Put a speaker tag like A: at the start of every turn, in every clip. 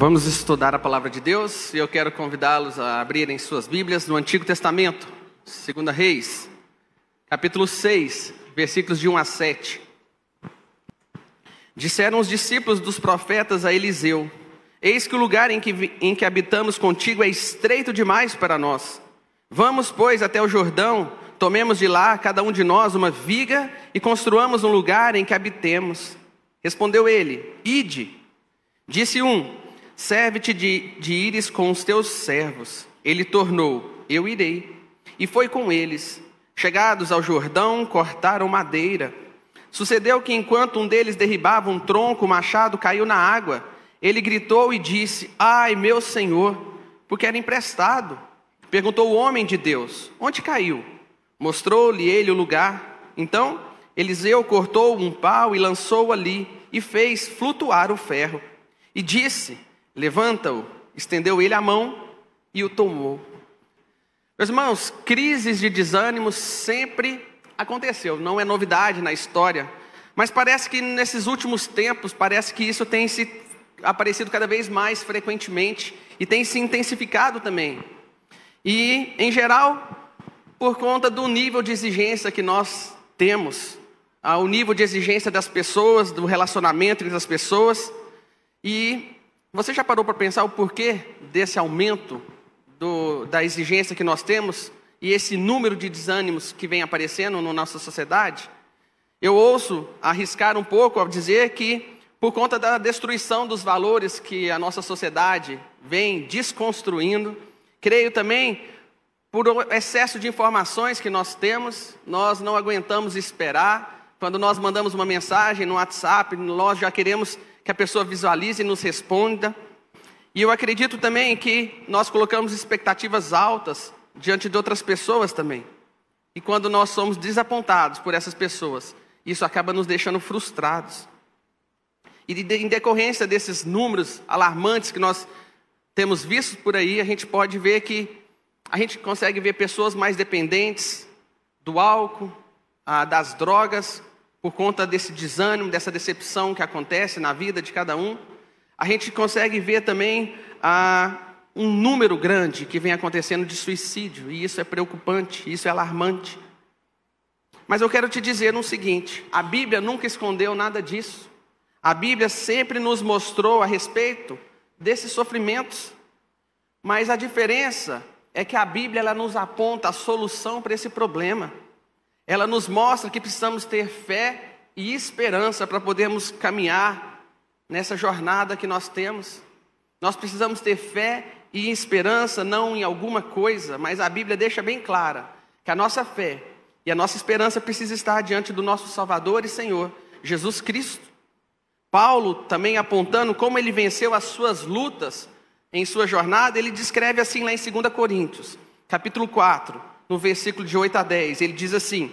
A: Vamos estudar a palavra de Deus e eu quero convidá-los a abrirem suas Bíblias no Antigo Testamento, 2 Reis, capítulo 6, versículos de 1 a 7. Disseram os discípulos dos profetas a Eliseu: Eis que o lugar em que, em que habitamos contigo é estreito demais para nós. Vamos, pois, até o Jordão, tomemos de lá, cada um de nós, uma viga e construamos um lugar em que habitemos. Respondeu ele: Ide. Disse um: Serve-te de, de ires com os teus servos. Ele tornou: Eu irei. E foi com eles. Chegados ao Jordão, cortaram madeira. Sucedeu que enquanto um deles derribava um tronco, o machado caiu na água. Ele gritou e disse: Ai, meu senhor, porque era emprestado. Perguntou o homem de Deus: Onde caiu? Mostrou-lhe ele o lugar. Então Eliseu cortou um pau e lançou ali, e fez flutuar o ferro. E disse: Levanta-o, estendeu ele a mão e o tomou. Meus irmãos, crises de desânimo sempre aconteceu, não é novidade na história, mas parece que nesses últimos tempos, parece que isso tem se aparecido cada vez mais frequentemente e tem se intensificado também. E, em geral, por conta do nível de exigência que nós temos, o nível de exigência das pessoas, do relacionamento entre as pessoas, e você já parou para pensar o porquê desse aumento do, da exigência que nós temos e esse número de desânimos que vem aparecendo na nossa sociedade? Eu ouço arriscar um pouco ao dizer que, por conta da destruição dos valores que a nossa sociedade vem desconstruindo, creio também por excesso de informações que nós temos, nós não aguentamos esperar. Quando nós mandamos uma mensagem no WhatsApp, nós já queremos que a pessoa visualize e nos responda. E eu acredito também que nós colocamos expectativas altas diante de outras pessoas também. E quando nós somos desapontados por essas pessoas, isso acaba nos deixando frustrados. E de, em decorrência desses números alarmantes que nós temos visto por aí, a gente pode ver que a gente consegue ver pessoas mais dependentes do álcool, ah, das drogas, por conta desse desânimo, dessa decepção que acontece na vida de cada um, a gente consegue ver também ah, um número grande que vem acontecendo de suicídio, e isso é preocupante, isso é alarmante. Mas eu quero te dizer o seguinte: a Bíblia nunca escondeu nada disso. A Bíblia sempre nos mostrou a respeito desses sofrimentos. Mas a diferença é que a Bíblia ela nos aponta a solução para esse problema. Ela nos mostra que precisamos ter fé e esperança para podermos caminhar nessa jornada que nós temos. Nós precisamos ter fé e esperança não em alguma coisa, mas a Bíblia deixa bem clara que a nossa fé e a nossa esperança precisa estar diante do nosso Salvador e Senhor, Jesus Cristo. Paulo, também apontando como ele venceu as suas lutas em sua jornada, ele descreve assim lá em 2 Coríntios, capítulo 4, no versículo de 8 a 10. Ele diz assim: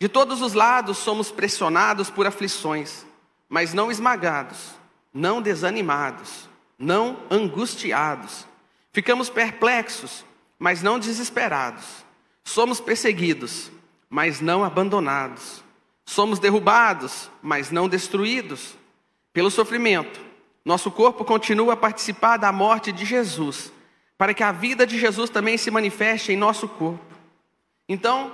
A: De todos os lados somos pressionados por aflições, mas não esmagados, não desanimados, não angustiados. Ficamos perplexos, mas não desesperados. Somos perseguidos, mas não abandonados. Somos derrubados, mas não destruídos. Pelo sofrimento, nosso corpo continua a participar da morte de Jesus, para que a vida de Jesus também se manifeste em nosso corpo. Então,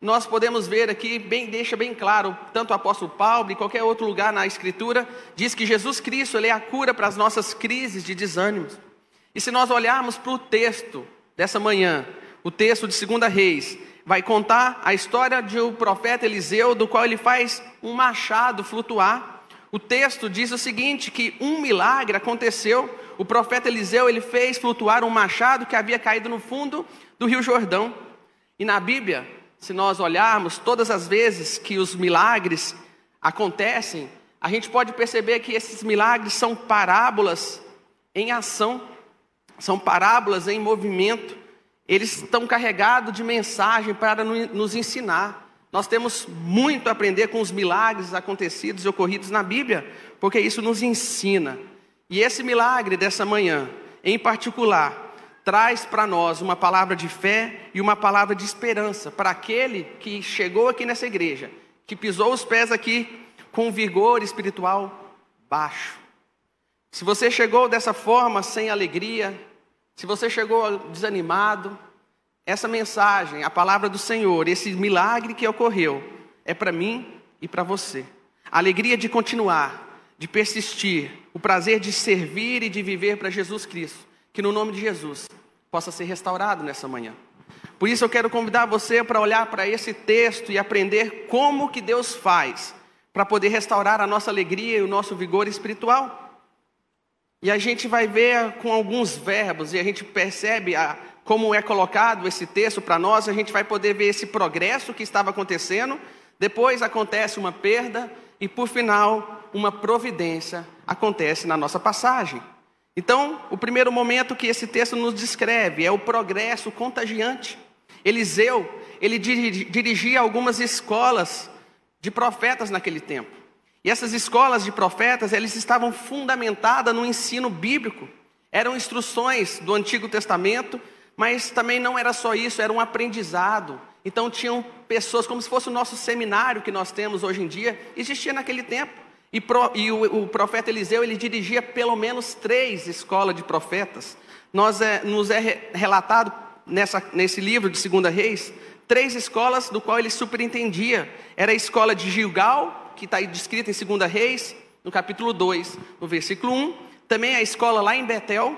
A: nós podemos ver aqui, bem, deixa bem claro, tanto o apóstolo Paulo e qualquer outro lugar na Escritura, diz que Jesus Cristo ele é a cura para as nossas crises de desânimos. E se nós olharmos para o texto dessa manhã, o texto de 2 Reis, vai contar a história de um profeta Eliseu, do qual ele faz um machado flutuar. O texto diz o seguinte, que um milagre aconteceu, o profeta Eliseu ele fez flutuar um machado que havia caído no fundo do Rio Jordão. E na Bíblia, se nós olharmos todas as vezes que os milagres acontecem, a gente pode perceber que esses milagres são parábolas em ação, são parábolas em movimento. Eles estão carregados de mensagem para nos ensinar. Nós temos muito a aprender com os milagres acontecidos e ocorridos na Bíblia, porque isso nos ensina. E esse milagre dessa manhã, em particular, traz para nós uma palavra de fé e uma palavra de esperança para aquele que chegou aqui nessa igreja, que pisou os pés aqui com vigor espiritual baixo, Se você chegou dessa forma, sem alegria, se você chegou desanimado, essa mensagem, a palavra do Senhor, esse milagre que ocorreu, é para mim e para você. A alegria de continuar, de persistir, o prazer de servir e de viver para Jesus Cristo. Que no nome de Jesus possa ser restaurado nessa manhã. Por isso eu quero convidar você para olhar para esse texto e aprender como que Deus faz para poder restaurar a nossa alegria e o nosso vigor espiritual. E a gente vai ver com alguns verbos e a gente percebe a, como é colocado esse texto para nós, a gente vai poder ver esse progresso que estava acontecendo, depois acontece uma perda e por final uma providência acontece na nossa passagem. Então, o primeiro momento que esse texto nos descreve é o progresso contagiante. Eliseu, ele dirigia algumas escolas de profetas naquele tempo. E essas escolas de profetas, eles estavam fundamentadas no ensino bíblico. Eram instruções do Antigo Testamento, mas também não era só isso, era um aprendizado. Então tinham pessoas, como se fosse o nosso seminário que nós temos hoje em dia, existia naquele tempo. E, pro, e o, o, profeta Eliseu, ele dirigia pelo menos três escolas de profetas. Nós é, nos é relatado nessa, nesse livro de Segunda Reis, três escolas do qual ele superintendia. Era a escola de Gilgal, que está descrita em Segunda Reis, no capítulo 2, no versículo 1. Também a escola lá em Betel,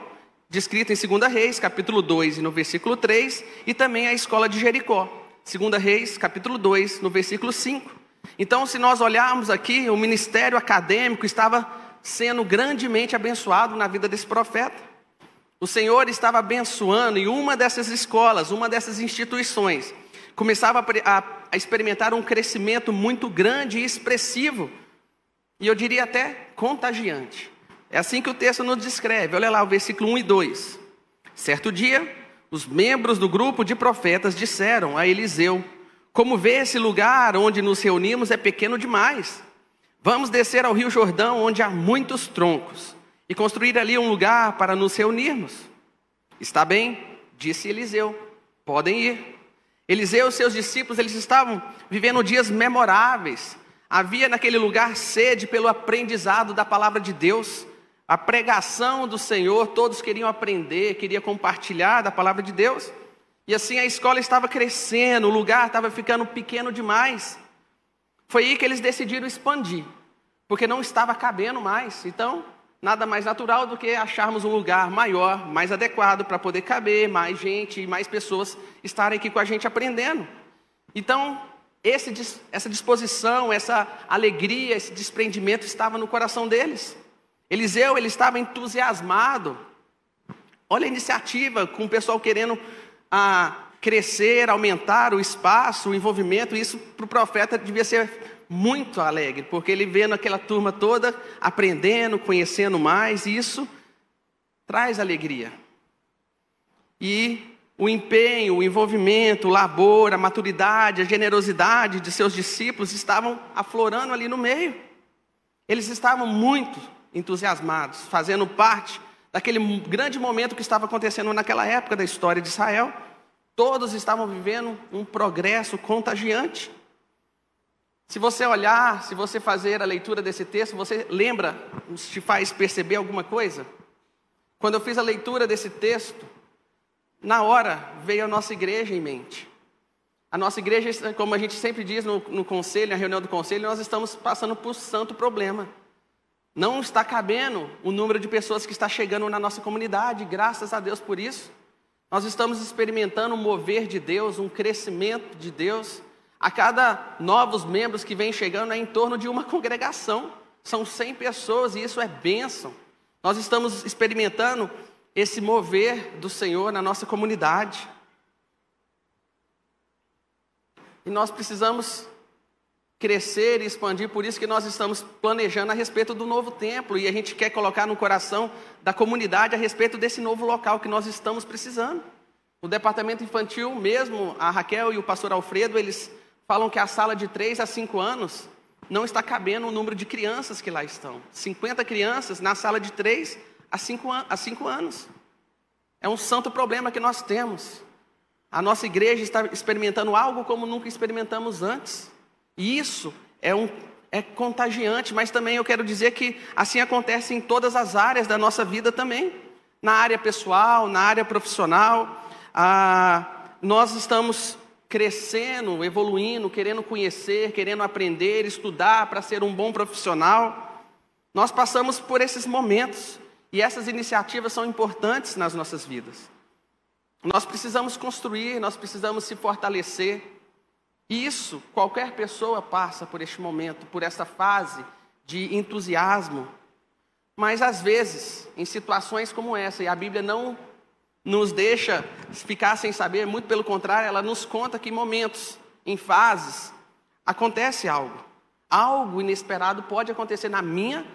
A: descrita em Segunda Reis, capítulo 2 e no versículo 3. E também a escola de Jericó, Segunda Reis, capítulo 2, no versículo 5. Então, se nós olharmos aqui, o ministério acadêmico estava sendo grandemente abençoado na vida desse profeta. O Senhor estava abençoando e uma dessas escolas, uma dessas instituições, começava a, a experimentar um crescimento muito grande e expressivo, e eu diria até contagiante. É assim que o texto nos descreve. Olha lá o versículo 1 e 2. Certo dia, os membros do grupo de profetas disseram a Eliseu: Como vê esse lugar onde nos reunimos é pequeno demais. Vamos descer ao rio Jordão, onde há muitos troncos e construir ali um lugar para nos reunirmos. Está bem, disse Eliseu, podem ir. Eliseu e seus discípulos, eles estavam vivendo dias memoráveis. Havia naquele lugar sede pelo aprendizado da palavra de Deus, a pregação do Senhor, todos queriam aprender, queriam compartilhar da palavra de Deus. E assim a escola estava crescendo, o lugar estava ficando pequeno demais. Foi aí que eles decidiram expandir, porque não estava cabendo mais. Então, nada mais natural do que acharmos um lugar maior, mais adequado para poder caber mais gente e mais pessoas estarem aqui com a gente aprendendo. Então, esse, essa disposição, essa alegria, esse desprendimento estava no coração deles. Eliseu, ele estava entusiasmado. Olha a iniciativa com o pessoal querendo ah, crescer, aumentar o espaço, o envolvimento. Isso para o profeta devia ser muito alegre, porque ele vendo aquela turma toda aprendendo, conhecendo mais, e isso traz alegria. E o empenho, o envolvimento, o labor, a maturidade, a generosidade de seus discípulos estavam aflorando ali no meio. Eles estavam muito entusiasmados, fazendo parte daquele grande momento que estava acontecendo naquela época da história de Israel. Todos estavam vivendo um progresso contagiante. Se você olhar, se você fazer a leitura desse texto, você lembra, te faz perceber alguma coisa? Quando eu fiz a leitura desse texto, na hora veio a nossa igreja em mente. A nossa igreja, como a gente sempre diz no, no conselho, na reunião do conselho, nós estamos passando por santo problema. Não está cabendo o número de pessoas que está chegando na nossa comunidade, graças a Deus por isso. Nós estamos experimentando um mover de Deus, um crescimento de Deus. A cada novos membros que vem chegando é em torno de uma congregação. São 100 pessoas e isso é bênção. Nós estamos experimentando esse mover do Senhor na nossa comunidade. E nós precisamos crescer e expandir, por isso que nós estamos planejando a respeito do novo templo e a gente quer colocar no coração da comunidade a respeito desse novo local que nós estamos precisando. O departamento infantil, mesmo a Raquel e o pastor Alfredo, eles falam que a sala de 3 a 5 anos não está cabendo o número de crianças que lá estão. 50 crianças na sala de 3 a 5, a 5 anos. É um santo problema que nós temos. A nossa igreja está experimentando algo como nunca experimentamos antes. E isso é, um, é contagiante, mas também eu quero dizer que assim acontece em todas as áreas da nossa vida também. Na área pessoal, na área profissional, ah, nós estamos crescendo, evoluindo, querendo conhecer, querendo aprender, estudar para ser um bom profissional. Nós passamos por esses momentos e essas iniciativas são importantes nas nossas vidas. Nós precisamos construir, nós precisamos se fortalecer. Isso, qualquer pessoa passa por este momento, por esta fase de entusiasmo. Mas às vezes, em situações como essa, e a Bíblia não nos deixa ficar sem saber, muito pelo contrário, ela nos conta que em momentos, em fases, acontece algo. Algo inesperado pode acontecer na minha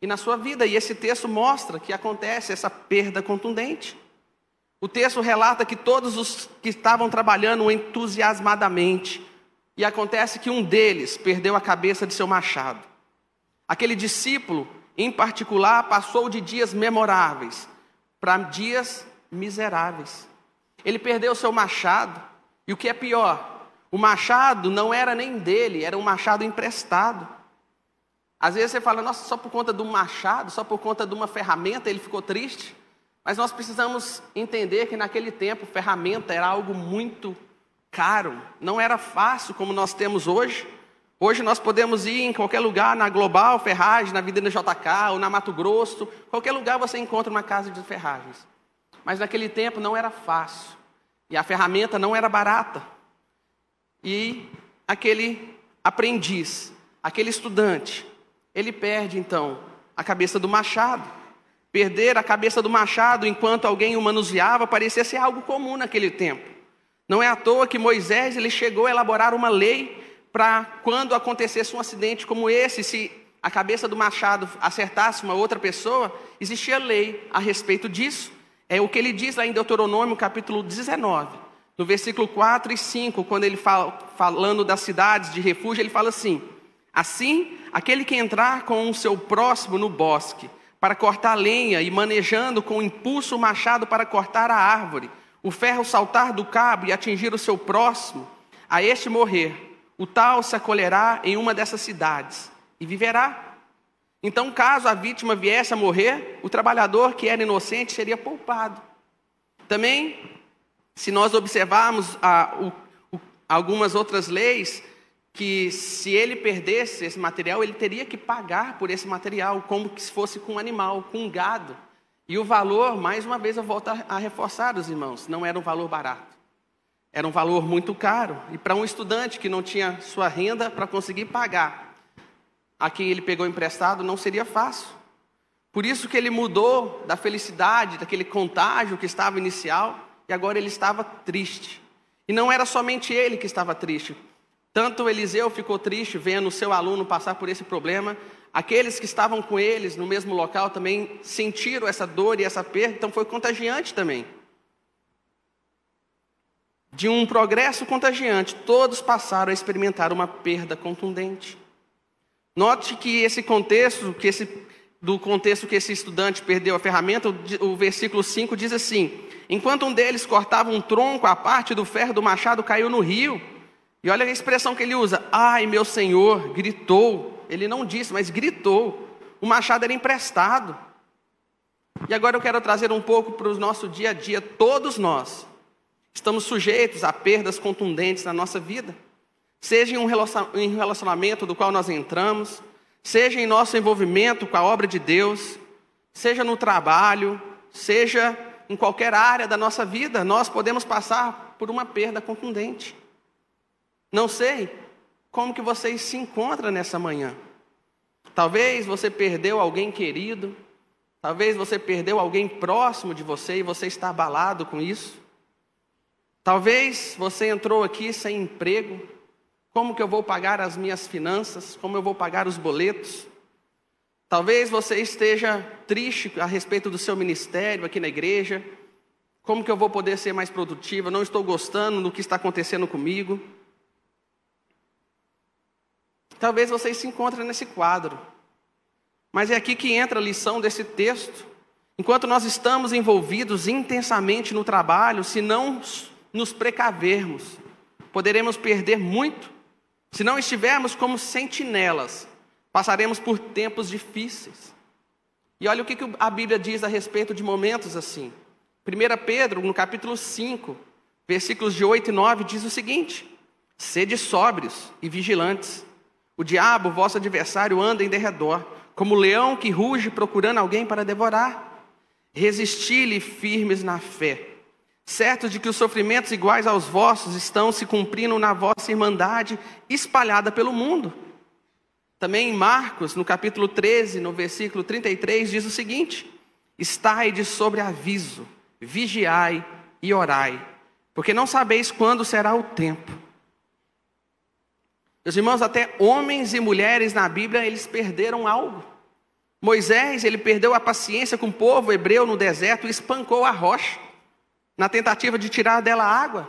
A: e na sua vida, e esse texto mostra que acontece essa perda contundente. O texto relata que todos os que estavam trabalhando entusiasmadamente, e acontece que um deles perdeu a cabeça de seu machado. Aquele discípulo, em particular, passou de dias memoráveis para dias miseráveis. Ele perdeu seu machado, e o que é pior, o machado não era nem dele, era um machado emprestado. Às vezes você fala, nossa, só por conta de um machado, só por conta de uma ferramenta ele ficou triste. Mas nós precisamos entender que naquele tempo ferramenta era algo muito caro, não era fácil como nós temos hoje. Hoje nós podemos ir em qualquer lugar, na Global Ferragem, na Vida JK ou na Mato Grosso, qualquer lugar você encontra uma casa de ferragens. Mas naquele tempo não era fácil. E a ferramenta não era barata. E aquele aprendiz, aquele estudante, ele perde então a cabeça do machado. Perder a cabeça do machado enquanto alguém o manuseava parecia ser algo comum naquele tempo. Não é à toa que Moisés ele chegou a elaborar uma lei para quando acontecesse um acidente como esse, se a cabeça do machado acertasse uma outra pessoa, existia lei a respeito disso. É o que ele diz lá em Deuteronômio, capítulo 19, no versículo 4 e 5, quando ele fala falando das cidades de refúgio, ele fala assim: Assim, aquele que entrar com o seu próximo no bosque para cortar lenha e manejando com impulso o machado para cortar a árvore, o ferro saltar do cabo e atingir o seu próximo, a este morrer, o tal se acolherá em uma dessas cidades e viverá. Então, caso a vítima viesse a morrer, o trabalhador que era inocente seria poupado. Também, se nós observarmos a, o, o, algumas outras leis, que se ele perdesse esse material, ele teria que pagar por esse material, como se fosse com um animal, com um gado. E o valor, mais uma vez eu volto a reforçar os irmãos, não era um valor barato. Era um valor muito caro. E para um estudante que não tinha sua renda para conseguir pagar a quem ele pegou emprestado, não seria fácil. Por isso que ele mudou da felicidade, daquele contágio que estava inicial, e agora ele estava triste. E não era somente ele que estava triste. Tanto Eliseu ficou triste vendo o seu aluno passar por esse problema, Aqueles que estavam com eles no mesmo local também sentiram essa dor e essa perda, então foi contagiante também. De um progresso contagiante, todos passaram a experimentar uma perda contundente. Note que esse contexto, que esse, do contexto que esse estudante perdeu a ferramenta, o, o versículo 5 diz assim: Enquanto um deles cortava um tronco, a parte do ferro do machado caiu no rio. E olha a expressão que ele usa: Ai, meu senhor, gritou ele não disse, mas gritou. O machado era emprestado. E agora eu quero trazer um pouco para o nosso dia a dia. Todos nós estamos sujeitos a perdas contundentes na nossa vida. Seja em um relacionamento do qual nós entramos, seja em nosso envolvimento com a obra de Deus, seja no trabalho, seja em qualquer área da nossa vida, nós podemos passar por uma perda contundente. Não sei como que você se encontra nessa manhã. Talvez você perdeu alguém querido, talvez você perdeu alguém próximo de você e você está abalado com isso. Talvez você entrou aqui sem emprego. Como que eu vou pagar as minhas finanças? Como eu vou pagar os boletos? Talvez você esteja triste a respeito do seu ministério aqui na igreja. Como que eu vou poder ser mais produtivo? não estou gostando do que está acontecendo comigo. Talvez vocês se encontrem nesse quadro. Mas é aqui que entra a lição desse texto. Enquanto nós estamos envolvidos intensamente no trabalho, se não nos precavermos, poderemos perder muito. Se não estivermos como sentinelas, Passaremos por tempos difíceis. E olha o que a Bíblia diz a respeito de momentos assim. 1 Pedro, no capítulo 5, versículos de 8 e 9, diz o seguinte: Sede sóbrios e vigilantes. O diabo, vosso adversário, anda em derredor, como leão que ruge procurando alguém para devorar. Resisti-lhe firmes na fé, certos de que os sofrimentos iguais aos vossos estão se cumprindo na vossa irmandade espalhada pelo mundo. Também em Marcos, no capítulo 13, no versículo 33, diz o seguinte: Estai de sobreaviso, vigiai e orai, porque não sabeis quando será o tempo. Meus irmãos, até homens e mulheres na Bíblia, eles perderam algo. Moisés, ele perdeu a paciência com o povo hebreu no deserto e espancou a rocha, na tentativa de tirar dela água.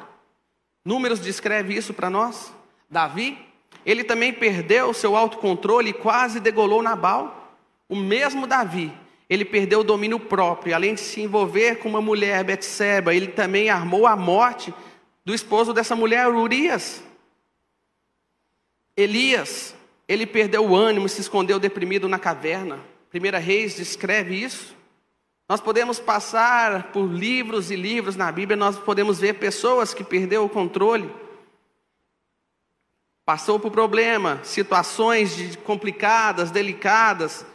A: Números descreve isso para nós. Davi, ele também perdeu o seu autocontrole e quase degolou Nabal. O mesmo Davi, ele perdeu o domínio próprio, além de se envolver com uma mulher, Betseba, ele também armou a morte do esposo dessa mulher, Urias. Elias, ele perdeu o ânimo e se escondeu deprimido na caverna. Primeira Reis descreve isso. Nós podemos passar por livros e livros na Bíblia, nós podemos ver pessoas que perderam o controle passou por problema, situações complicadas, delicadas,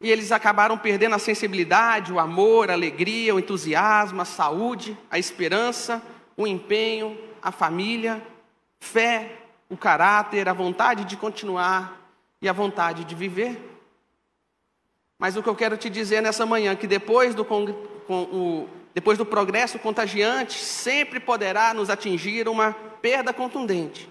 A: e eles acabaram perdendo a sensibilidade, o amor, a alegria, o entusiasmo, a saúde, a esperança, o empenho, a família, fé, o caráter, a vontade de continuar e a vontade de viver. Mas o que eu quero te dizer nessa manhã, que depois do, com, o, depois do progresso contagiante, sempre poderá nos atingir uma perda contundente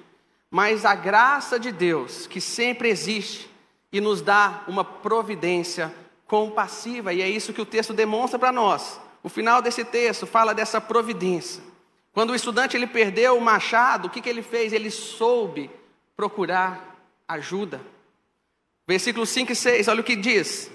A: mas a graça de Deus, que sempre existe e nos dá uma providência compassiva, e é isso que o texto demonstra para nós. O final desse texto fala dessa providência. Quando o estudante ele perdeu o machado, o que, que ele fez? Ele soube procurar ajuda. Versículos 5 e 6, olha o que diz.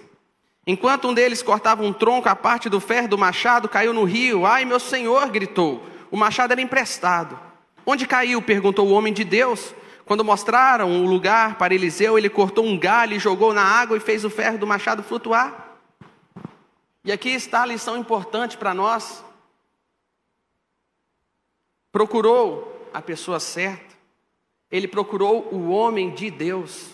A: Enquanto um deles cortava um tronco, a parte do ferro do machado caiu no rio. Ai, meu senhor, gritou. O machado era emprestado. Onde caiu? perguntou o homem de Deus. Quando mostraram o lugar para Eliseu, ele cortou um galho e jogou na água e fez o ferro do machado flutuar. E aqui está a lição importante para nós. Procurou a pessoa certa, ele procurou o homem de Deus.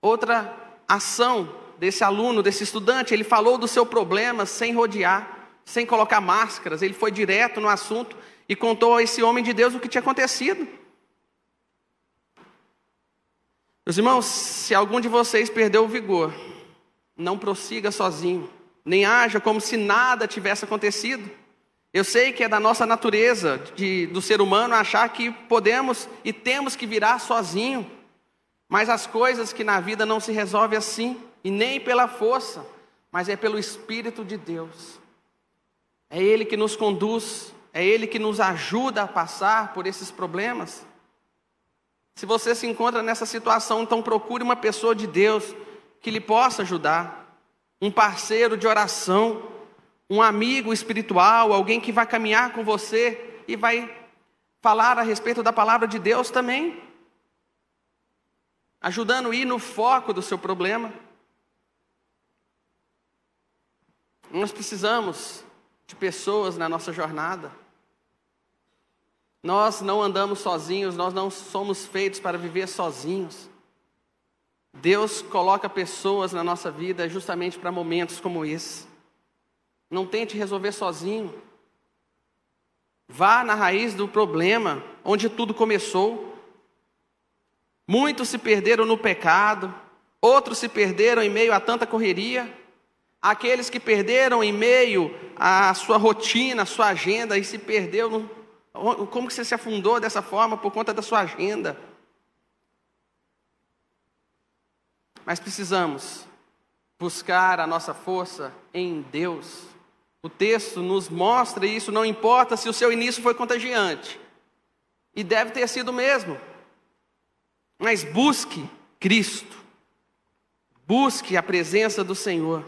A: Outra ação desse aluno, desse estudante, ele falou do seu problema sem rodear, sem colocar máscaras, ele foi direto no assunto e contou a esse homem de Deus o que tinha acontecido. Meus irmãos, se algum de vocês perdeu o vigor, não prossiga sozinho, nem haja como se nada tivesse acontecido. Eu sei que é da nossa natureza, de, do ser humano, achar que podemos e temos que virar sozinho, mas as coisas que na vida não se resolvem assim, e nem pela força, mas é pelo Espírito de Deus. É Ele que nos conduz, é Ele que nos ajuda a passar por esses problemas. Se você se encontra nessa situação, então procure uma pessoa de Deus que lhe possa ajudar, um parceiro de oração, um amigo espiritual, alguém que vai caminhar com você e vai falar a respeito da palavra de Deus também, ajudando a ir no foco do seu problema. Nós precisamos de pessoas na nossa jornada. Nós não andamos sozinhos, nós não somos feitos para viver sozinhos. Deus coloca pessoas na nossa vida justamente para momentos como esse. Não tente resolver sozinho. Vá na raiz do problema, onde tudo começou. Muitos se perderam no pecado, outros se perderam em meio a tanta correria. Aqueles que perderam em meio à sua rotina, à sua agenda e se perdeu no como que você se afundou dessa forma por conta da sua agenda? Mas precisamos buscar a nossa força em Deus. O texto nos mostra isso, não importa se o seu início foi contagiante. E deve ter sido mesmo. Mas busque Cristo. Busque a presença do Senhor.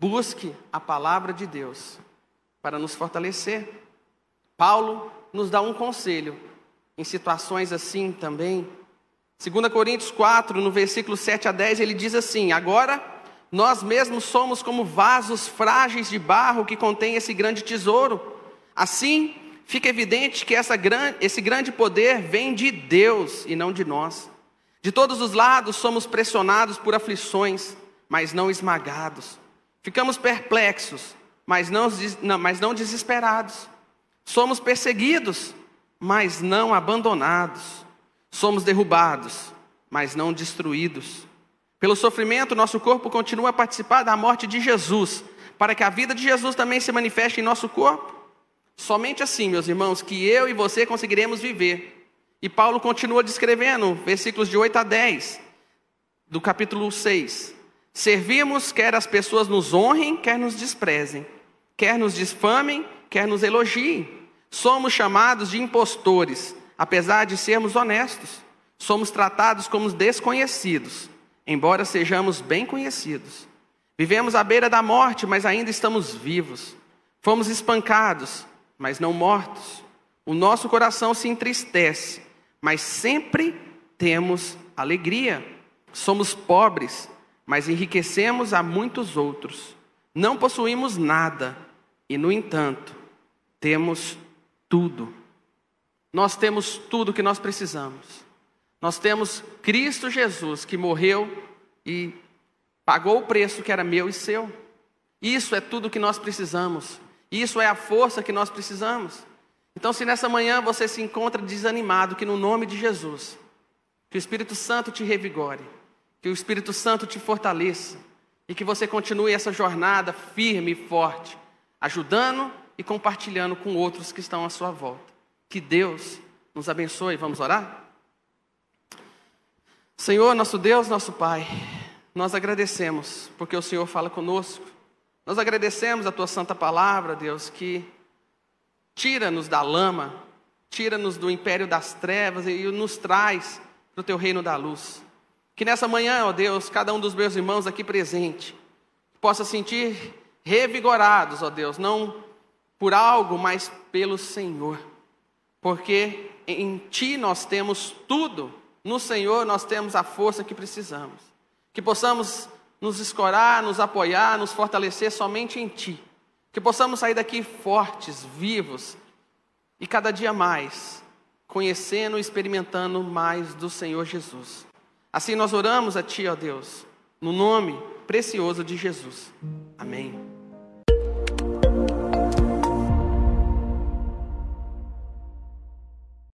A: Busque a palavra de Deus para nos fortalecer. Paulo nos dá um conselho em situações assim também. 2 Coríntios 4, no versículo 7 a 10, ele diz assim: Agora nós mesmos somos como vasos frágeis de barro que contém esse grande tesouro. Assim, fica evidente que essa, esse grande poder vem de Deus e não de nós. De todos os lados somos pressionados por aflições, mas não esmagados. Ficamos perplexos, mas não, mas não desesperados. Somos perseguidos, mas não abandonados. Somos derrubados, mas não destruídos. Pelo sofrimento, nosso corpo continua a participar da morte de Jesus, para que a vida de Jesus também se manifeste em nosso corpo. Somente assim, meus irmãos, que eu e você conseguiremos viver. E Paulo continua descrevendo, versículos de 8 a 10, do capítulo 6. Servimos, quer as pessoas nos honrem, quer nos desprezem, quer nos difamem, quer nos elogiem. Somos chamados de impostores, apesar de sermos honestos. Somos tratados como desconhecidos, embora sejamos bem conhecidos. Vivemos à beira da morte, mas ainda estamos vivos. Fomos espancados, mas não mortos. O nosso coração se entristece, mas sempre temos alegria. Somos pobres, mas enriquecemos a muitos outros. Não possuímos nada, e no entanto, temos tudo. Nós temos tudo que nós precisamos. Nós temos Cristo Jesus que morreu e pagou o preço que era meu e seu. Isso é tudo que nós precisamos. Isso é a força que nós precisamos. Então, se nessa manhã você se encontra desanimado, que no nome de Jesus, que o Espírito Santo te revigore, que o Espírito Santo te fortaleça e que você continue essa jornada firme e forte, ajudando e compartilhando com outros que estão à sua volta. Que Deus nos abençoe. Vamos orar? Senhor, nosso Deus, nosso Pai, nós agradecemos porque o Senhor fala conosco. Nós agradecemos a tua santa palavra, Deus, que tira-nos da lama, tira-nos do império das trevas e nos traz para o teu reino da luz. Que nessa manhã, ó Deus, cada um dos meus irmãos aqui presente possa sentir revigorados, ó Deus, não por algo, mas pelo Senhor. Porque em Ti nós temos tudo, no Senhor nós temos a força que precisamos. Que possamos nos escorar, nos apoiar, nos fortalecer somente em Ti. Que possamos sair daqui fortes, vivos e cada dia mais conhecendo e experimentando mais do Senhor Jesus. Assim nós oramos a Ti, ó Deus, no nome precioso de Jesus. Amém.